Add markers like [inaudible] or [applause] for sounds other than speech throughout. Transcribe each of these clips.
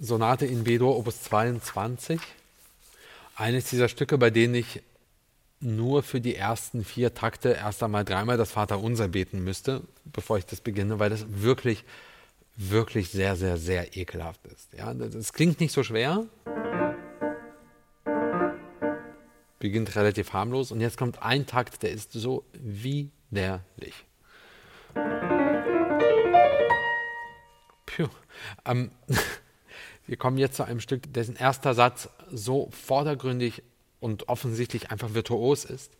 Sonate in B-Dur, Opus 22. Eines dieser Stücke, bei denen ich nur für die ersten vier Takte erst einmal dreimal das Vaterunser beten müsste, bevor ich das beginne, weil das wirklich, wirklich sehr, sehr, sehr ekelhaft ist. Ja, das klingt nicht so schwer, beginnt relativ harmlos und jetzt kommt ein Takt, der ist so widerlich. Puh. Ähm, [laughs] wir kommen jetzt zu einem Stück, dessen erster Satz so vordergründig und offensichtlich einfach virtuos ist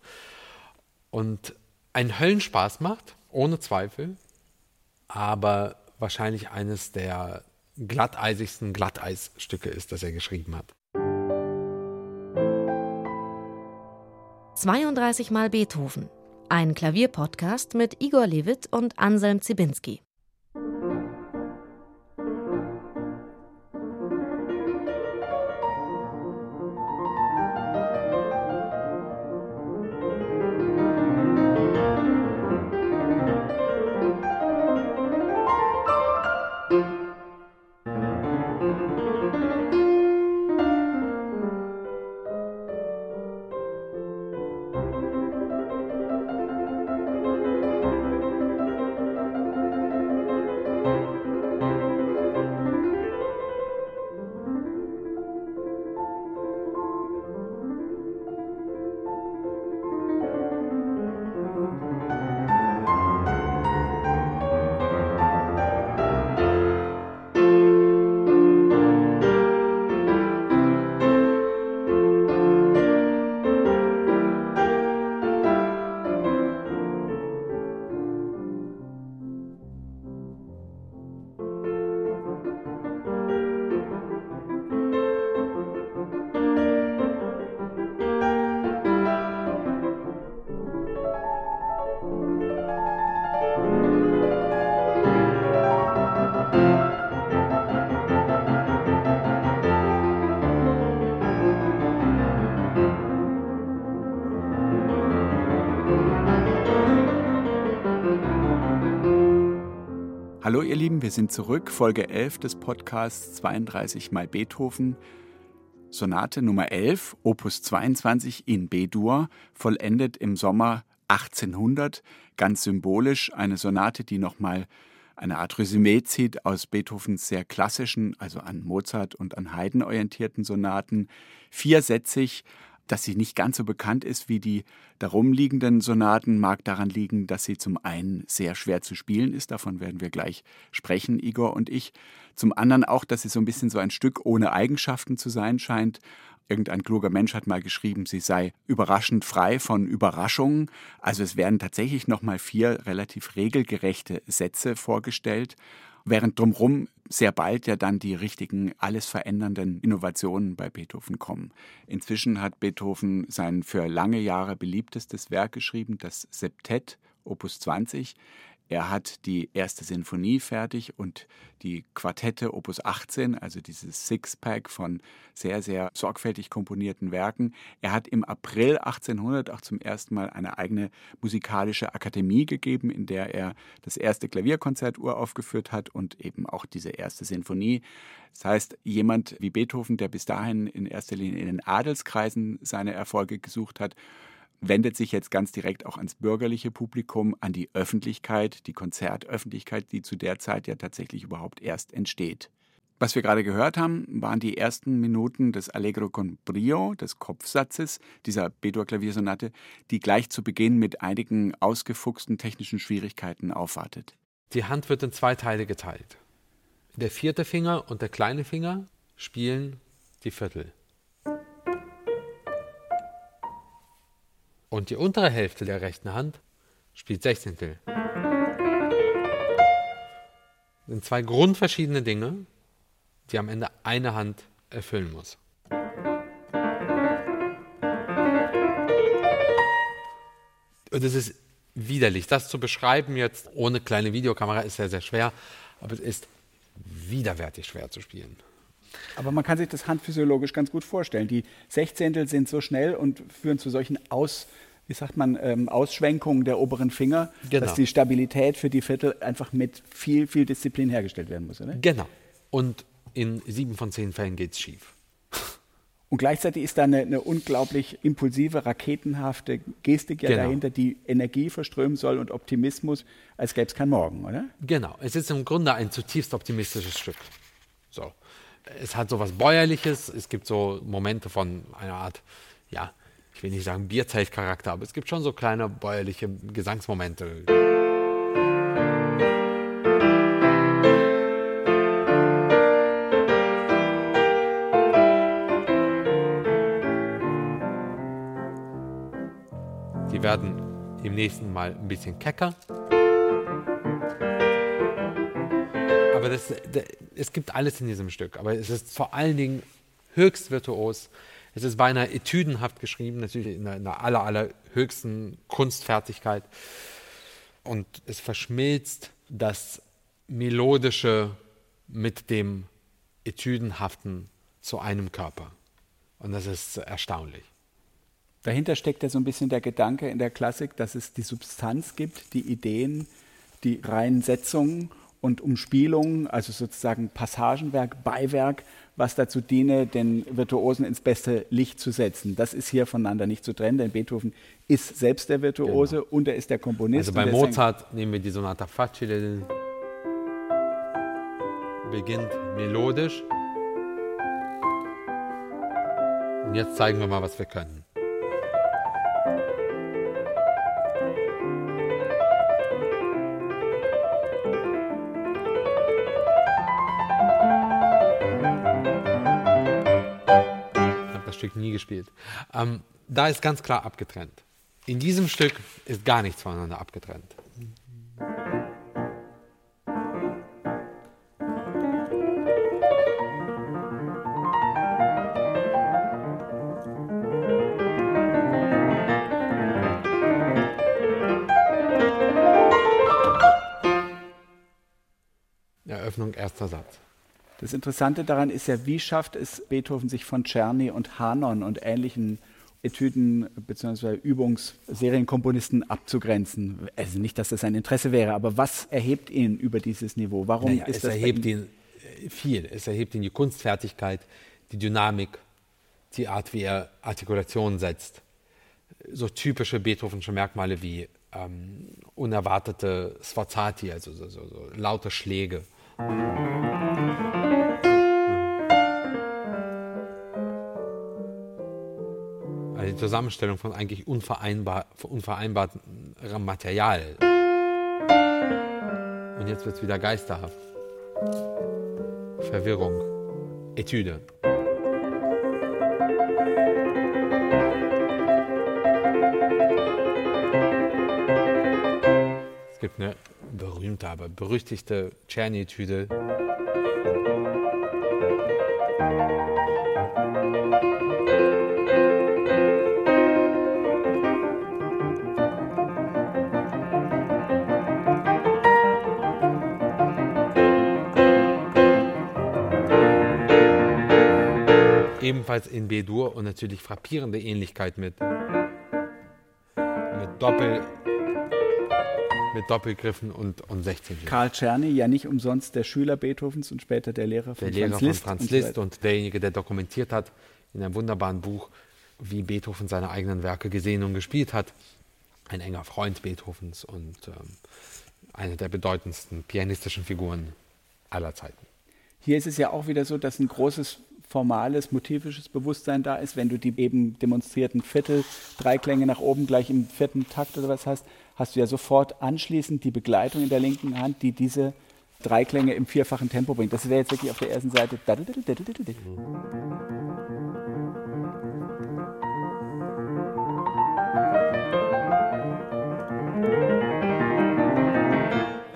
und einen Höllenspaß macht, ohne Zweifel, aber wahrscheinlich eines der glatteisigsten Glatteisstücke ist, das er geschrieben hat. 32 Mal Beethoven. Ein Klavierpodcast mit Igor Levit und Anselm Zibinski. Hallo ihr Lieben, wir sind zurück, Folge 11 des Podcasts 32 mal Beethoven, Sonate Nummer 11, Opus 22 in B-Dur, vollendet im Sommer 1800, ganz symbolisch eine Sonate, die nochmal eine Art Resümee zieht aus Beethovens sehr klassischen, also an Mozart und an Haydn orientierten Sonaten, viersätzig, dass sie nicht ganz so bekannt ist wie die darum liegenden Sonaten, mag daran liegen, dass sie zum einen sehr schwer zu spielen ist, davon werden wir gleich sprechen, Igor und ich. Zum anderen auch, dass sie so ein bisschen so ein Stück ohne Eigenschaften zu sein scheint. Irgendein kluger Mensch hat mal geschrieben, sie sei überraschend frei von Überraschungen. Also es werden tatsächlich nochmal vier relativ regelgerechte Sätze vorgestellt während drumherum sehr bald ja dann die richtigen, alles verändernden Innovationen bei Beethoven kommen. Inzwischen hat Beethoven sein für lange Jahre beliebtestes Werk geschrieben, das Septett, Opus 20. Er hat die erste Sinfonie fertig und die Quartette Opus 18, also dieses Sixpack von sehr, sehr sorgfältig komponierten Werken. Er hat im April 1800 auch zum ersten Mal eine eigene musikalische Akademie gegeben, in der er das erste Klavierkonzert uraufgeführt hat und eben auch diese erste Sinfonie. Das heißt, jemand wie Beethoven, der bis dahin in erster Linie in den Adelskreisen seine Erfolge gesucht hat, wendet sich jetzt ganz direkt auch ans bürgerliche Publikum, an die Öffentlichkeit, die Konzertöffentlichkeit, die zu der Zeit ja tatsächlich überhaupt erst entsteht. Was wir gerade gehört haben, waren die ersten Minuten des Allegro con Brio, des Kopfsatzes dieser B-Dur-Klaviersonate, die gleich zu Beginn mit einigen ausgefuchsten technischen Schwierigkeiten aufwartet. Die Hand wird in zwei Teile geteilt. Der vierte Finger und der kleine Finger spielen die Viertel. Und die untere Hälfte der rechten Hand spielt Sechzehntel. Das sind zwei grundverschiedene Dinge, die am Ende eine Hand erfüllen muss. Und es ist widerlich. Das zu beschreiben jetzt ohne kleine Videokamera ist sehr, sehr schwer, aber es ist widerwärtig schwer zu spielen. Aber man kann sich das handphysiologisch ganz gut vorstellen. Die Sechzehntel sind so schnell und führen zu solchen Aus, wie sagt man, ähm, Ausschwenkungen der oberen Finger, genau. dass die Stabilität für die Viertel einfach mit viel, viel Disziplin hergestellt werden muss. Oder? Genau. Und in sieben von zehn Fällen geht es schief. Und gleichzeitig ist da eine, eine, unglaublich impulsive, raketenhafte Gestik ja genau. dahinter, die Energie verströmen soll und Optimismus, als gäbe es kein Morgen, oder? Genau, es ist im Grunde ein zutiefst optimistisches Stück. So. Es hat so was Bäuerliches, es gibt so Momente von einer Art, ja, ich will nicht sagen Bierzeltcharakter, aber es gibt schon so kleine bäuerliche Gesangsmomente. Die werden im nächsten Mal ein bisschen kecker. Aber das, das, es gibt alles in diesem Stück. Aber es ist vor allen Dingen höchst virtuos. Es ist beinahe etüdenhaft geschrieben, natürlich in der, in der aller, allerhöchsten Kunstfertigkeit. Und es verschmilzt das Melodische mit dem Etüdenhaften zu einem Körper. Und das ist erstaunlich. Dahinter steckt ja so ein bisschen der Gedanke in der Klassik, dass es die Substanz gibt, die Ideen, die reinen Setzungen und Umspielungen, also sozusagen Passagenwerk, Beiwerk, was dazu diene, den Virtuosen ins beste Licht zu setzen. Das ist hier voneinander nicht zu trennen, denn Beethoven ist selbst der Virtuose genau. und er ist der Komponist. Also bei Mozart nehmen wir die Sonata Facile, beginnt melodisch. Und jetzt zeigen wir mal, was wir können. Stück nie gespielt. Ähm, da ist ganz klar abgetrennt. In diesem Stück ist gar nichts voneinander abgetrennt. Eröffnung, erster Satz. Das Interessante daran ist ja, wie schafft es Beethoven, sich von Czerny und Hanon und ähnlichen Etüden bzw. Übungsserienkomponisten abzugrenzen. Also nicht, dass das sein Interesse wäre, aber was erhebt ihn über dieses Niveau? Warum naja, ist es das erhebt ihn äh, viel. Es erhebt ihn die Kunstfertigkeit, die Dynamik, die Art, wie er Artikulationen setzt. So typische Beethovensche Merkmale wie ähm, unerwartete Sforzati, also so, so, so laute Schläge. Also die Zusammenstellung von eigentlich unvereinbar, unvereinbarem Material. Und jetzt wird es wieder geisterhaft. Verwirrung. Etüde. Es gibt eine berühmte, aber berüchtigte Czerny-Etüde. Ebenfalls in B-Dur und natürlich frappierende Ähnlichkeit mit, mit, Doppel, mit Doppelgriffen und, und 16. Karl Czerny, ja nicht umsonst der Schüler Beethovens und später der Lehrer von der Franz Lehrer Liszt. Von Franz Liszt und, und derjenige, der dokumentiert hat in einem wunderbaren Buch, wie Beethoven seine eigenen Werke gesehen und gespielt hat. Ein enger Freund Beethovens und ähm, eine der bedeutendsten pianistischen Figuren aller Zeiten. Hier ist es ja auch wieder so, dass ein großes formales, motivisches Bewusstsein da ist. Wenn du die eben demonstrierten Viertel, Dreiklänge nach oben gleich im vierten Takt oder was hast, hast du ja sofort anschließend die Begleitung in der linken Hand, die diese Dreiklänge im vierfachen Tempo bringt. Das wäre jetzt wirklich auf der ersten Seite.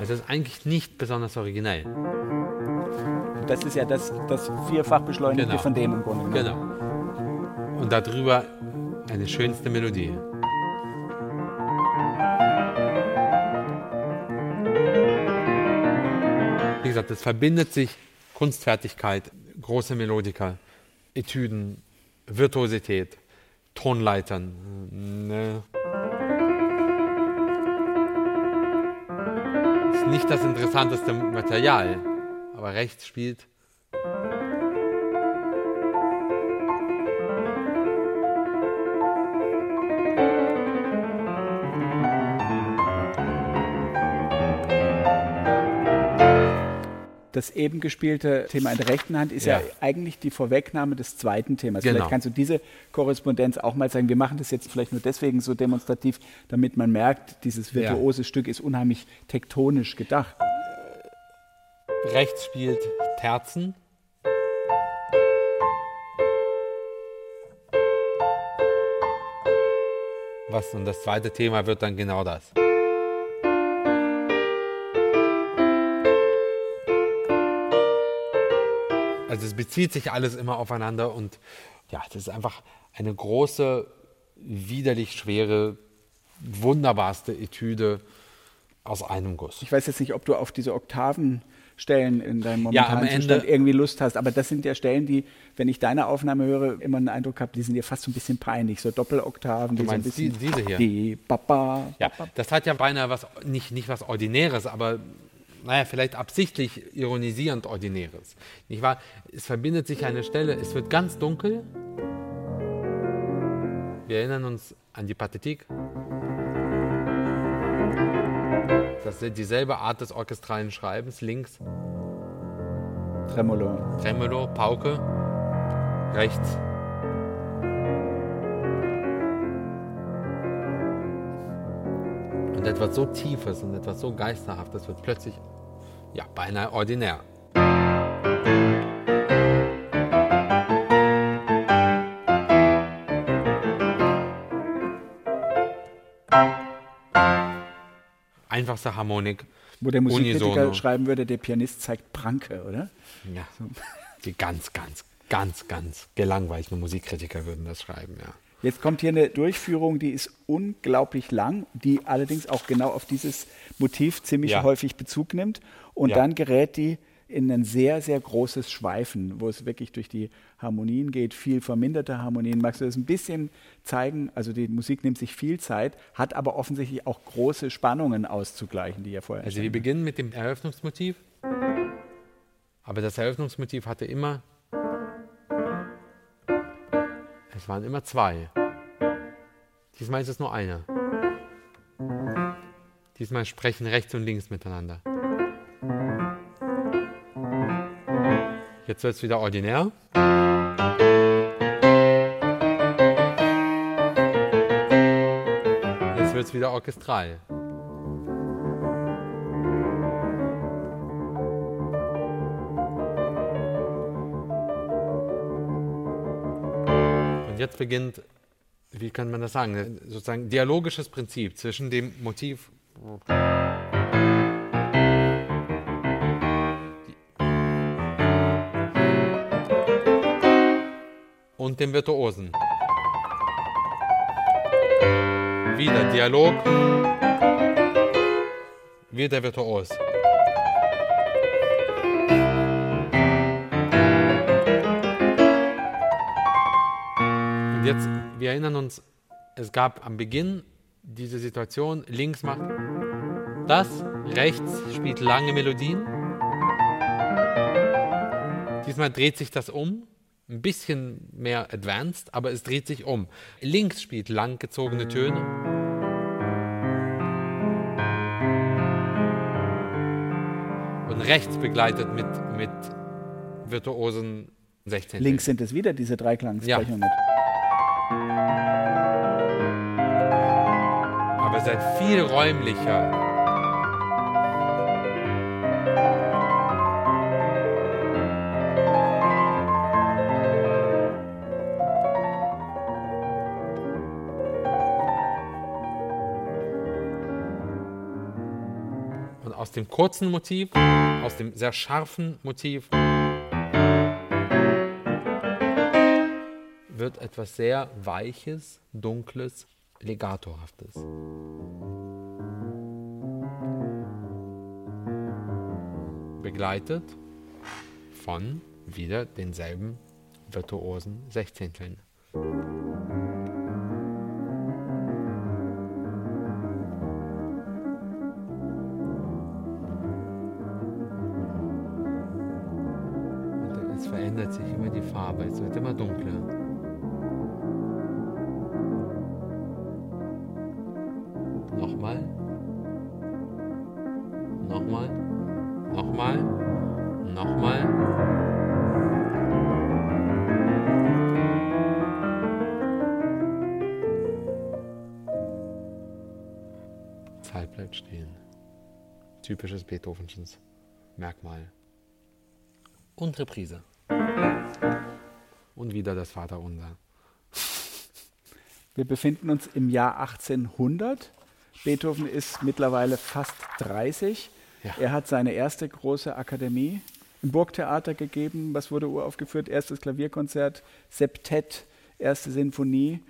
Es ist eigentlich nicht besonders originell. Das ist ja das, das vierfach beschleunigte genau. von dem im Grunde. Genau. Und darüber eine schönste Melodie. Wie gesagt, es verbindet sich Kunstfertigkeit, große Melodiker, Etüden, Virtuosität, Tonleitern. Ne? Ist nicht das interessanteste Material aber rechts spielt das eben gespielte Thema in der rechten Hand ist ja, ja eigentlich die Vorwegnahme des zweiten Themas. Genau. Vielleicht kannst du diese Korrespondenz auch mal sagen. Wir machen das jetzt vielleicht nur deswegen so demonstrativ, damit man merkt, dieses virtuose ja. Stück ist unheimlich tektonisch gedacht. Rechts spielt Terzen. Was und das zweite Thema wird dann genau das. Also es bezieht sich alles immer aufeinander und ja, das ist einfach eine große, widerlich schwere, wunderbarste Etüde aus einem Guss. Ich weiß jetzt nicht, ob du auf diese Oktavenstellen in deinem momentanen ja, Zustand irgendwie Lust hast, aber das sind ja Stellen, die, wenn ich deine Aufnahme höre, immer einen Eindruck habe, die sind dir fast so ein bisschen peinlich, so Doppeloktaven. Du die meinst so ein bisschen, die, diese hier? Die Baba. Ja, das hat ja beinahe was, nicht, nicht was Ordinäres, aber naja, vielleicht absichtlich ironisierend Ordinäres. Nicht wahr? Es verbindet sich eine Stelle, es wird ganz dunkel. Wir erinnern uns an die Pathetik. Das ist dieselbe Art des orchestralen Schreibens. Links Tremolo. Tremolo, Pauke. Rechts Und etwas so Tiefes und etwas so Geisterhaftes wird plötzlich, ja, beinahe ordinär. Einfachste Harmonik. Wo der Musikkritiker schreiben würde, der Pianist zeigt Pranke, oder? Ja. So. Die ganz, ganz, ganz, ganz gelangweilten Musikkritiker würden das schreiben, ja. Jetzt kommt hier eine Durchführung, die ist unglaublich lang, die allerdings auch genau auf dieses Motiv ziemlich ja. häufig Bezug nimmt. Und ja. dann gerät die in ein sehr, sehr großes Schweifen, wo es wirklich durch die Harmonien geht, viel verminderte Harmonien. Magst du das ein bisschen zeigen? Also die Musik nimmt sich viel Zeit, hat aber offensichtlich auch große Spannungen auszugleichen, die ja vorher. Also wir beginnen mit dem Eröffnungsmotiv, aber das Eröffnungsmotiv hatte immer es waren immer zwei. Diesmal ist es nur einer. Diesmal sprechen rechts und links miteinander. Jetzt wird es wieder ordinär. Jetzt wird es wieder orchestral. Und jetzt beginnt, wie kann man das sagen, sozusagen dialogisches Prinzip zwischen dem Motiv und dem Virtuosen. Wieder Dialog, wieder Virtuos. Und jetzt, wir erinnern uns, es gab am Beginn diese Situation, links macht das, rechts spielt lange Melodien. Diesmal dreht sich das um, ein bisschen mehr advanced, aber es dreht sich um. Links spielt langgezogene Töne. Und rechts begleitet mit, mit virtuosen 16. Links sind es wieder diese Dreiklangsprechungen. Ja. Aber seid viel räumlicher. Dem kurzen Motiv, aus dem sehr scharfen Motiv, wird etwas sehr Weiches, Dunkles, Legatohaftes. Begleitet von wieder denselben virtuosen Sechzehnteln. Typisches Beethovenschens Merkmal. Und Reprise. Und wieder das Vaterunser. Wir befinden uns im Jahr 1800. Beethoven ist mittlerweile fast 30. Ja. Er hat seine erste große Akademie im Burgtheater gegeben. Was wurde uraufgeführt? Erstes Klavierkonzert, Septett, erste Sinfonie.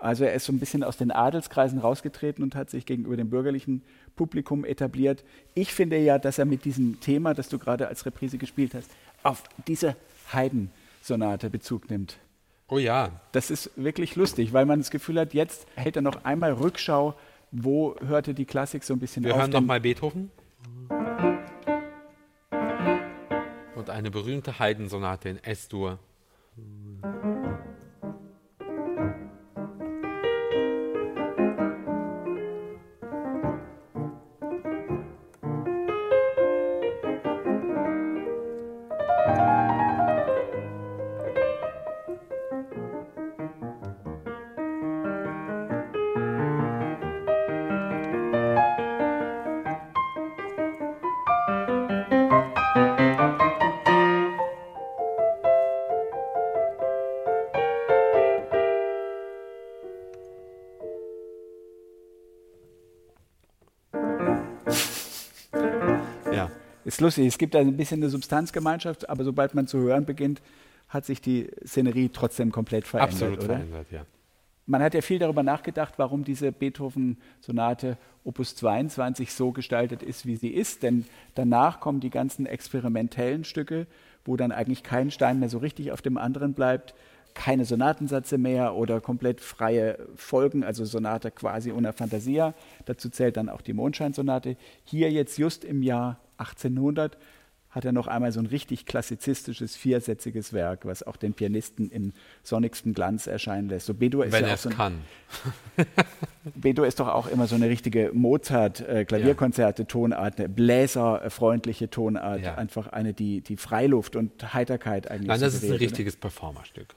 Also er ist so ein bisschen aus den Adelskreisen rausgetreten und hat sich gegenüber dem bürgerlichen Publikum etabliert. Ich finde ja, dass er mit diesem Thema, das du gerade als Reprise gespielt hast, auf diese Haydn-Sonate Bezug nimmt. Oh ja, Das ist wirklich lustig, weil man das Gefühl hat, jetzt hält er noch einmal Rückschau, wo hörte die Klassik so ein bisschen wir auf. hören denn- nochmal Beethoven. Und eine berühmte Haydn-Sonate in S-Dur. Ist lustig, es gibt da ein bisschen eine Substanzgemeinschaft, aber sobald man zu hören beginnt, hat sich die Szenerie trotzdem komplett verändert, absolut oder? verändert, ja. Man hat ja viel darüber nachgedacht, warum diese Beethoven-Sonate Opus 22 so gestaltet ist, wie sie ist. Denn danach kommen die ganzen experimentellen Stücke, wo dann eigentlich kein Stein mehr so richtig auf dem anderen bleibt, keine Sonatensätze mehr oder komplett freie Folgen, also Sonate quasi una fantasia. Dazu zählt dann auch die Mondscheinsonate. Hier jetzt just im Jahr 1800 hat er noch einmal so ein richtig klassizistisches, viersätziges Werk, was auch den Pianisten im sonnigsten Glanz erscheinen lässt. So Bedur ist Wenn ja er auch es so ein, kann. [laughs] Bedur ist doch auch immer so eine richtige Mozart-Klavierkonzerte, Tonart, eine bläserfreundliche Tonart, Ja. einfach eine, die, die Freiluft und Heiterkeit eigentlich Nein, das ist ein richtiges Performerstück.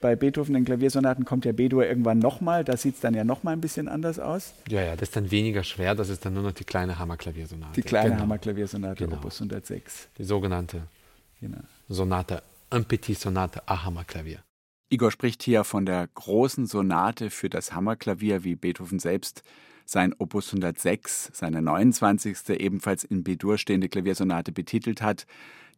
Bei Beethoven in Klaviersonaten kommt ja B-Dur irgendwann nochmal, da sieht es dann ja nochmal ein bisschen anders aus. ja, ja, das ist dann weniger schwer, das ist dann nur noch die kleine Hammerklaviersonate. Die kleine genau. Hammerklaviersonate Genau. Opus 106. Die sogenannte Genau. Sonate, un petit Sonate à Hammerklavier. Igor spricht hier von der großen Sonate für das Hammerklavier, wie Beethoven selbst sein Opus 106, seine 29. ebenfalls in B-Dur stehende Klaviersonate betitelt hat.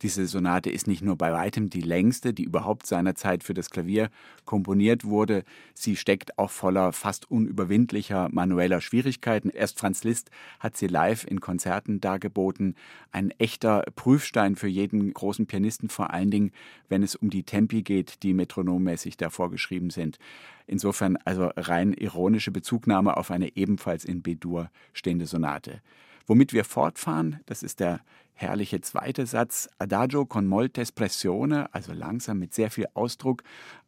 Diese Sonate ist nicht nur bei weitem die längste, die überhaupt seinerzeit für das Klavier komponiert wurde, sie steckt auch voller fast unüberwindlicher manueller Schwierigkeiten. Erst Franz Liszt hat sie live in Konzerten dargeboten. Ein echter Prüfstein für jeden großen Pianisten, vor allen Dingen, wenn es um die Tempi geht, die metronommäßig da vorgeschrieben sind. Insofern also rein ironische Bezugnahme auf eine ebenfalls in B-Dur stehende Sonate. Womit wir fortfahren, das ist der herrliche zweite Satz, Adagio con molte espressione, also langsam mit sehr viel Ausdruck.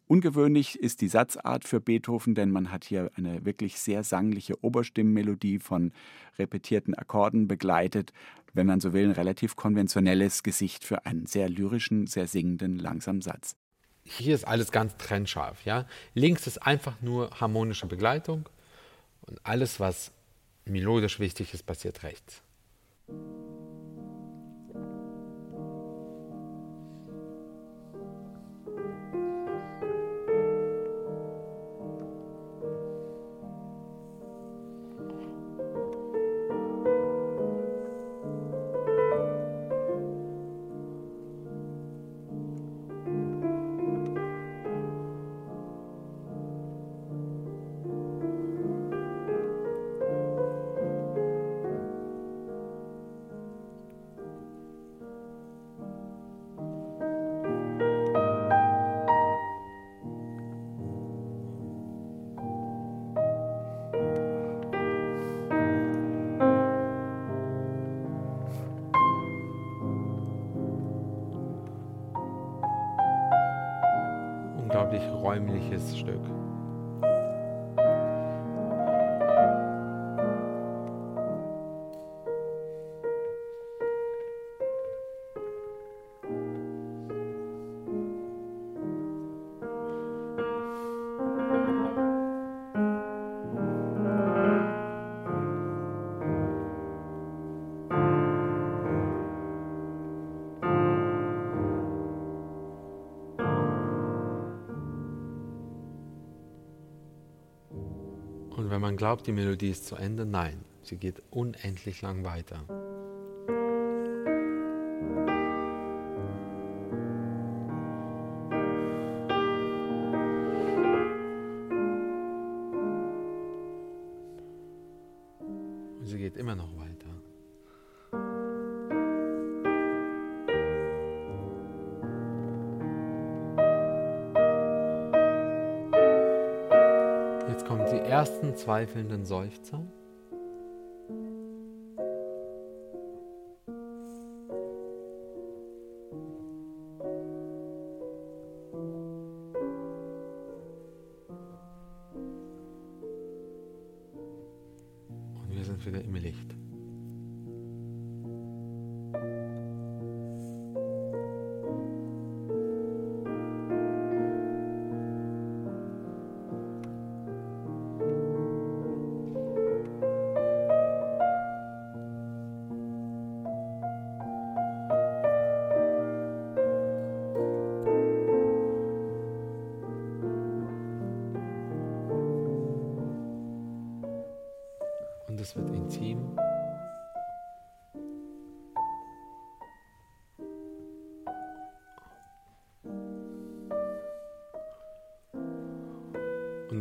Ungewöhnlich ist die Satzart für Beethoven, denn man hat hier eine wirklich sehr sangliche Oberstimmenmelodie von repetierten Akkorden begleitet. Wenn man so will, ein relativ konventionelles Gesicht für einen sehr lyrischen, sehr singenden, langsamen Satz. Hier ist alles ganz trennscharf. Ja? Links ist einfach nur harmonische Begleitung und alles, was melodisch wichtig ist, passiert rechts. Unglaublich räumliches Stück. Man glaubt, die Melodie ist zu Ende, nein, sie geht unendlich lang weiter. Zweifelnden Seufzer.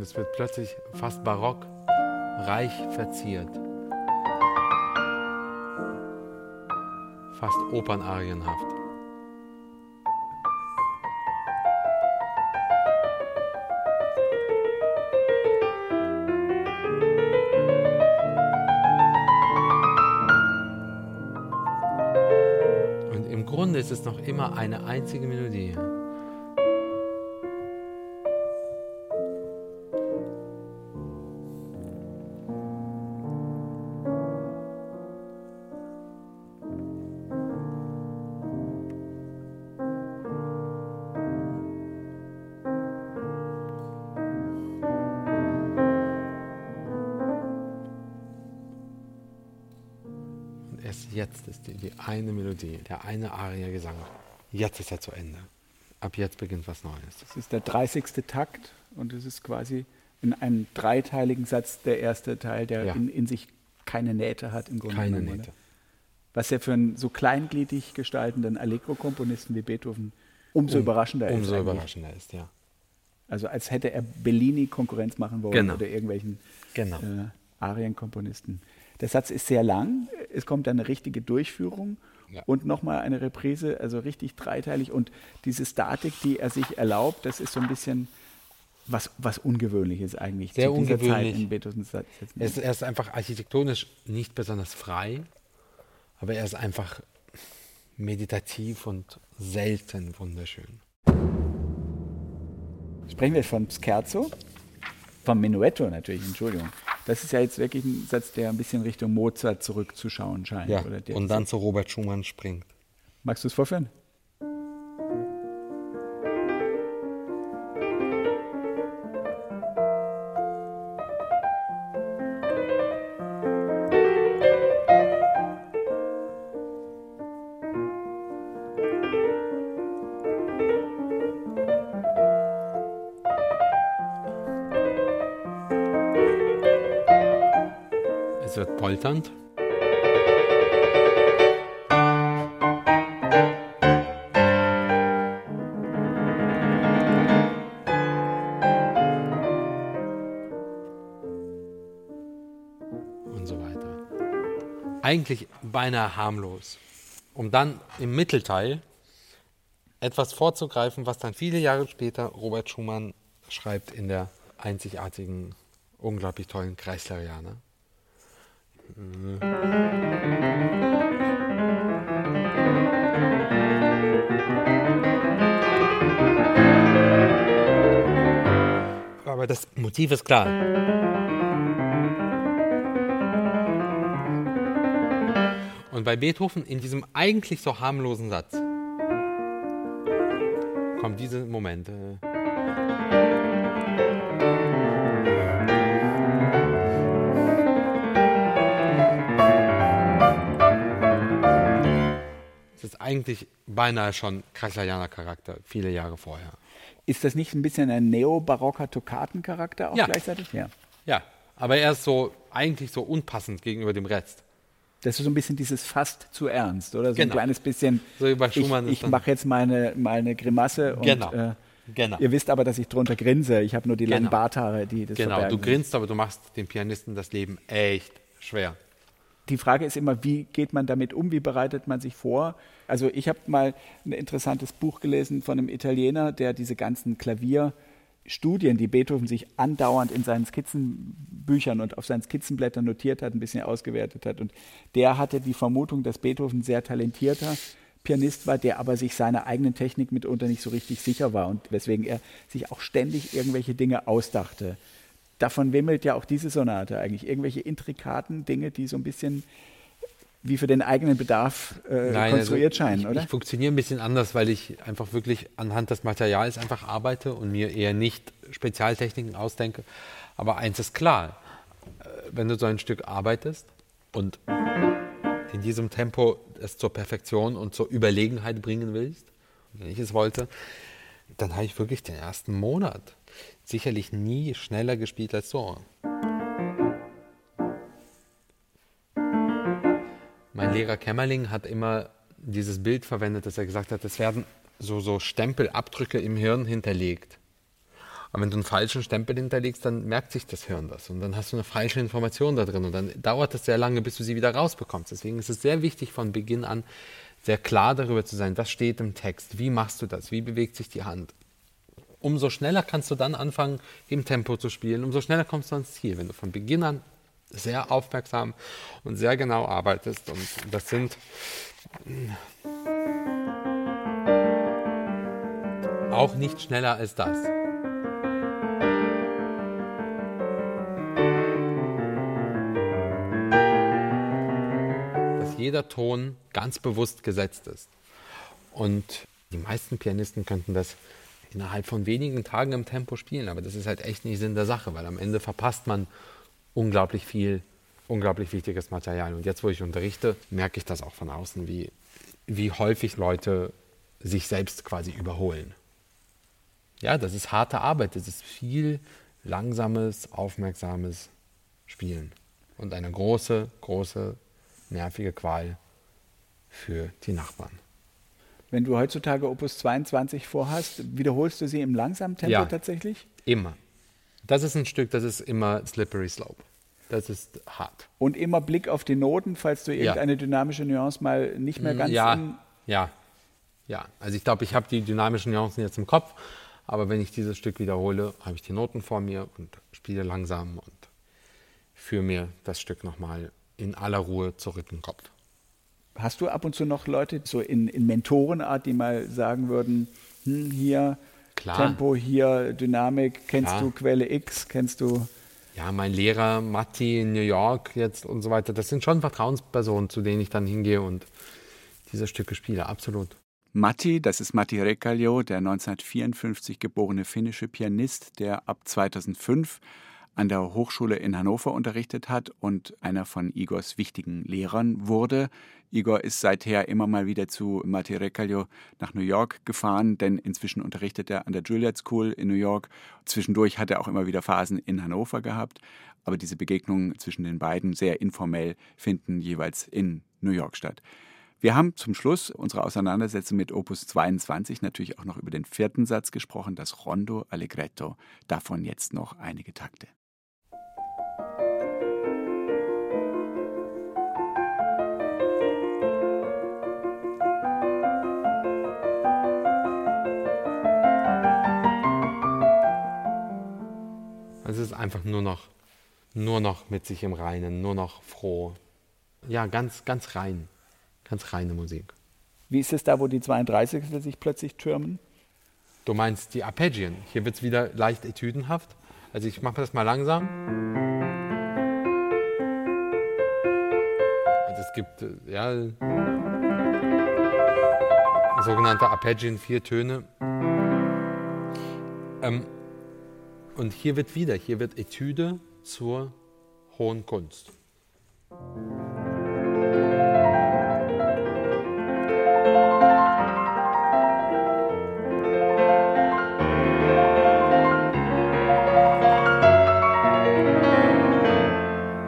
Es wird plötzlich fast barock, reich verziert. Fast opernarienhaft. Und im Grunde ist es noch immer eine einzige Melodie. Jetzt ist die, die eine Melodie, der eine Aria-Gesang. Jetzt ist er zu Ende. Ab jetzt beginnt was Neues. Das ist der 30. Takt und es ist quasi in einem dreiteiligen Satz der erste Teil, der Ja. in, in sich keine Nähte hat im Grunde Keine genommen, Nähte. Was ja für einen so kleingliedrig gestaltenden Allegro-Komponisten wie Beethoven umso Um- überraschender ist. Umso überraschender ist, ja. Also als hätte er Bellini Konkurrenz machen wollen Genau. oder irgendwelchen Genau. äh, Arienkomponisten. Der Satz ist sehr lang, es kommt dann eine richtige Durchführung Ja. und nochmal eine Reprise, also richtig dreiteilig. Und diese Statik, die er sich erlaubt, das ist so ein bisschen was, was Ungewöhnliches eigentlich Sehr zu dieser Zeit ungewöhnlich. in Beethovens Sätzen. Er er ist einfach architektonisch nicht besonders frei, aber er ist einfach meditativ und selten wunderschön. Sprechen wir von Scherzo? Vom Menuetto natürlich, Entschuldigung. Das ist ja jetzt wirklich ein Satz, der ein bisschen Richtung Mozart zurückzuschauen scheint. Ja, und dann zu Robert Schumann springt. Magst du es vorführen? Polternd. Und so weiter. Eigentlich beinahe harmlos. Um dann im Mittelteil etwas vorzugreifen, was dann viele Jahre später Robert Schumann schreibt in der einzigartigen, unglaublich tollen Kreisleriana. Aber das Motiv ist klar. Und bei Beethoven in diesem eigentlich so harmlosen Satz kommen diese Momente. Eigentlich beinahe schon Kreislerianer Charakter, viele Jahre vorher. Ist das nicht ein bisschen ein neobarocker Tokatencharakter auch Ja. gleichzeitig? Ja. Ja, aber er ist so eigentlich so unpassend gegenüber dem Rest. Das ist so ein bisschen dieses fast zu ernst, oder? So ein Genau. kleines bisschen. So wie bei Schumann ich ich mache jetzt meine, meine Grimasse und Genau. äh, Genau. ihr wisst aber, dass ich drunter grinse. Ich habe nur die langen Genau. Barthaare, die das Genau, du grinst, aber du machst dem Pianisten das Leben echt schwer. Die Frage ist immer, wie geht man damit um? Wie bereitet man sich vor? Also ich habe mal ein interessantes Buch gelesen von einem Italiener, der diese ganzen Klavierstudien, die Beethoven sich andauernd in seinen Skizzenbüchern und auf seinen Skizzenblättern notiert hat, ein bisschen ausgewertet hat. Und der hatte die Vermutung, dass Beethoven sehr talentierter Pianist war, der aber sich seiner eigenen Technik mitunter nicht so richtig sicher war und weswegen er sich auch ständig irgendwelche Dinge ausdachte. Davon wimmelt ja auch diese Sonate eigentlich. Irgendwelche intrikaten Dinge, die so ein bisschen wie für den eigenen Bedarf äh, konstruiert also scheinen, ich, oder? Ich funktioniere ein bisschen anders, weil ich einfach wirklich anhand des Materials einfach arbeite und mir eher nicht Spezialtechniken ausdenke. Aber eins ist klar, äh, wenn du so ein Stück arbeitest und in diesem Tempo es zur Perfektion und zur Überlegenheit bringen willst, wenn ich es wollte, dann habe ich wirklich den ersten Monat sicherlich nie schneller gespielt als so. Mein Lehrer Kämmerling hat immer dieses Bild verwendet, dass er gesagt hat, es werden so, so Stempelabdrücke im Hirn hinterlegt. Und wenn du einen falschen Stempel hinterlegst, dann merkt sich das Hirn das. Und dann hast du eine falsche Information da drin. Und dann dauert es sehr lange, bis du sie wieder rausbekommst. Deswegen ist es sehr wichtig, von Beginn an sehr klar darüber zu sein, was steht im Text, wie machst du das, wie bewegt sich die Hand. Umso schneller kannst du dann anfangen, im Tempo zu spielen, umso schneller kommst du ans Ziel, wenn du von Beginn an sehr aufmerksam und sehr genau arbeitest. Und das sind auch nicht schneller als das. Dass jeder Ton ganz bewusst gesetzt ist. Und die meisten Pianisten könnten das innerhalb von wenigen Tagen im Tempo spielen, aber das ist halt echt nicht Sinn der Sache, weil am Ende verpasst man unglaublich viel, unglaublich wichtiges Material. Und jetzt, wo ich unterrichte, merke ich das auch von außen, wie, wie häufig Leute sich selbst quasi überholen. Ja, das ist harte Arbeit, das ist viel langsames, aufmerksames Spielen und eine große, große, nervige Qual für die Nachbarn. Wenn du heutzutage Opus 22 vorhast, wiederholst du sie im langsamen Tempo Ja. tatsächlich? Immer. Das ist ein Stück, das ist immer Slippery Slope. Das ist hart. Und immer Blick auf die Noten, falls du Ja. irgendeine dynamische Nuance mal nicht mehr ganz ja, im ja, ja. Also ich glaube, ich habe die dynamischen Nuancen jetzt im Kopf, aber wenn ich dieses Stück wiederhole, habe ich die Noten vor mir und spiele langsam und führe mir das Stück nochmal in aller Ruhe zurück den Kopf. Hast du ab und zu noch Leute so in, in Mentorenart, die mal sagen würden, hm, hier Klar. Tempo, hier Dynamik, kennst Klar. du Quelle X, kennst du Ja, mein Lehrer Matti in New York jetzt und so weiter, das sind schon Vertrauenspersonen, zu denen ich dann hingehe und diese Stücke spiele, absolut. Matti, das ist Matti Rekaljo, der 1954 geborene finnische Pianist, der ab 2005 an der Hochschule in Hannover unterrichtet hat und einer von Igors wichtigen Lehrern wurde. Igor ist seither immer mal wieder zu Matti Rekaljo nach New York gefahren, denn inzwischen unterrichtet er an der Juilliard School in New York. Zwischendurch hat er auch immer wieder Phasen in Hannover gehabt, aber diese Begegnungen zwischen den beiden sehr informell finden jeweils in New York statt. Wir haben zum Schluss unserer Auseinandersetzung mit Opus 22 natürlich auch noch über den vierten Satz gesprochen, das Rondo Allegretto. Davon jetzt noch einige Takte. Es ist einfach nur noch, nur noch mit sich im Reinen, nur noch froh. Ja, ganz, ganz rein. Ganz reine Musik. Wie ist es da, wo die 32 sich plötzlich türmen? Du meinst die Arpeggien. Hier wird es wieder leicht etüdenhaft, Also ich mache das mal langsam. Also es gibt äh, ja sogenannte Arpeggien, vier Töne. Ähm, und hier wird wieder, hier wird Etüde zur hohen Kunst.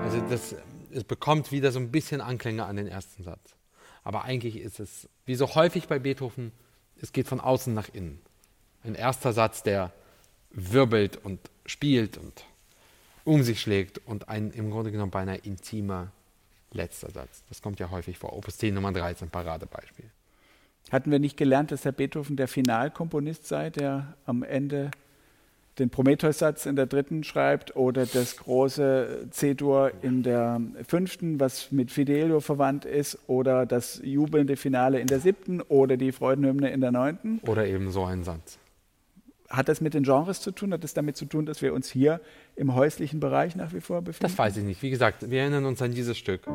Also das, es bekommt wieder so ein bisschen Anklänge an den ersten Satz. Aber eigentlich ist es, wie so häufig bei Beethoven, es geht von außen nach innen. Ein erster Satz, der wirbelt und spielt und um sich schlägt und ein im Grunde genommen beinahe intimer letzter Satz. Das kommt ja häufig vor. Opus 10 Nummer 13, Paradebeispiel. Hatten wir nicht gelernt, dass Herr Beethoven der Finalkomponist sei, der am Ende den Prometheus-Satz in der dritten schreibt oder das große C-Dur in der fünften, was mit Fidelio verwandt ist, oder das jubelnde Finale in der siebten oder die Freudenhymne in der neunten? Oder eben so ein Satz. Hat das mit den Genres zu tun? Hat das damit zu tun, dass wir uns hier im häuslichen Bereich nach wie vor befinden? Das weiß ich nicht. Wie gesagt, wir erinnern uns an dieses Stück.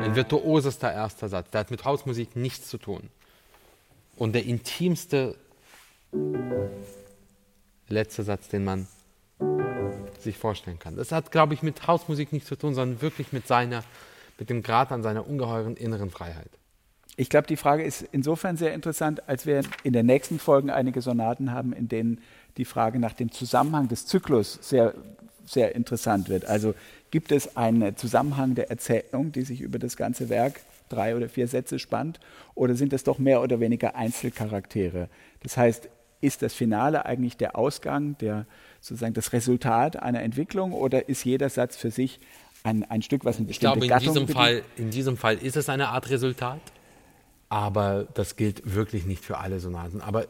Ein virtuosester erster Satz. Der hat mit Hausmusik nichts zu tun. Und der intimste letzte Satz, den man sich vorstellen kann. Das hat, glaube ich, mit Hausmusik nichts zu tun, sondern wirklich mit seiner, mit dem Grad an seiner ungeheuren inneren Freiheit. Ich glaube, die Frage ist insofern sehr interessant, als wir in den nächsten Folgen einige Sonaten haben, in denen die Frage nach dem Zusammenhang des Zyklus sehr, sehr interessant wird. Also gibt es einen Zusammenhang der Erzählung, die sich über das ganze Werk drei oder vier Sätze spannt, oder sind es doch mehr oder weniger Einzelcharaktere? Das heißt, ist das Finale eigentlich der Ausgang, der sozusagen das Resultat einer Entwicklung, oder ist jeder Satz für sich ein, ein Stück, was eine bestimmte ich glaube, in Gattung diesem, bedient? Fall, in diesem Fall ist es eine Art Resultat, aber das gilt wirklich nicht für alle Sonaten. Aber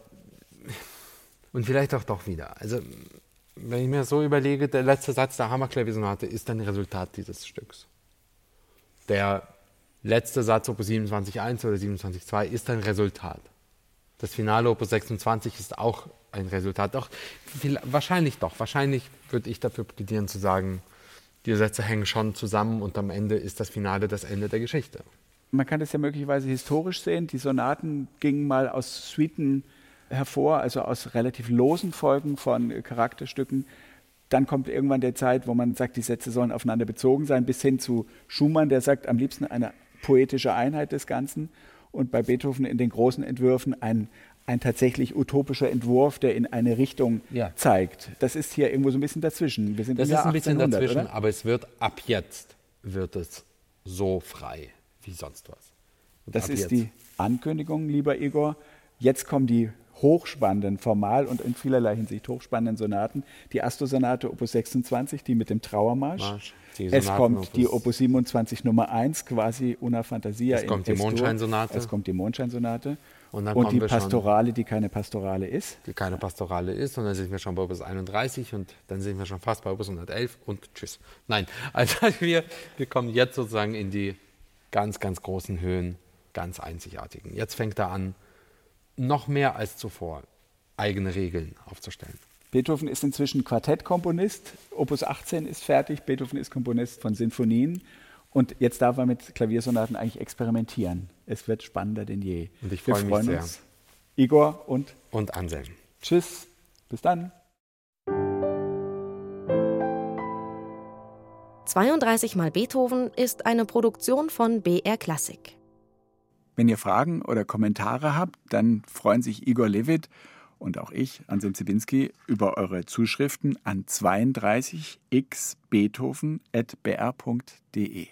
und vielleicht auch doch wieder. Also wenn ich mir so überlege, der letzte Satz der Hammerklaviersonate ist ein Resultat dieses Stücks. Der letzte Satz Opus 27.1 oder 27.2 ist ein Resultat. Das Finale Opus 26 ist auch ein Resultat. Doch, viel, wahrscheinlich doch. Wahrscheinlich würde ich dafür plädieren zu sagen, die Sätze hängen schon zusammen und am Ende ist das Finale das Ende der Geschichte. Man kann das ja möglicherweise historisch sehen. Die Sonaten gingen mal aus Suiten hervor, also aus relativ losen Folgen von Charakterstücken. Dann kommt irgendwann der Zeit, wo man sagt, die Sätze sollen aufeinander bezogen sein, bis hin zu Schumann, der sagt, am liebsten eine poetische Einheit des Ganzen. Und bei Beethoven in den großen Entwürfen ein, ein tatsächlich utopischer Entwurf, der in eine Richtung Ja. zeigt. Das ist hier irgendwo so ein bisschen dazwischen. Wir sind Das ist ein bisschen 1800, dazwischen, Oder? aber es wird ab jetzt wird es so frei wie sonst was. Und Das ist jetzt. die Ankündigung, lieber Igor. Jetzt kommen die hochspannenden, formal und in vielerlei Hinsicht hochspannenden Sonaten. Die Astro-Sonate Opus 26, die mit dem Trauermarsch. Marsch, es kommt Opus- die Opus 27 Nummer 1, quasi Una Fantasia. Es in kommt die. Mondscheinsonate. Es kommt die Mondscheinsonate. Und dann und die wir schon- Pastorale, die keine Pastorale ist. die keine Pastorale ist, und dann sind wir schon bei Opus 31 und dann sind wir schon fast bei Opus 111 und tschüss. Nein, [laughs] also wir, wir kommen jetzt sozusagen in die ganz, ganz großen Höhen, ganz einzigartigen. Jetzt fängt er an, noch mehr als zuvor eigene Regeln aufzustellen. Beethoven ist inzwischen Quartettkomponist. Opus 18 ist fertig. Beethoven ist Komponist von Sinfonien. Und jetzt darf er mit Klaviersonaten eigentlich experimentieren. Es wird spannender denn je. Und ich freue mich freuen sehr. Uns. Igor und Und Anselm. tschüss. Bis dann. 32 mal Beethoven ist eine Produktion von BR Klassik. Wenn ihr Fragen oder Kommentare habt, dann freuen sich Igor Levit und auch ich, Anselm Zibinski, über eure Zuschriften an 32xbeethoven.br.de.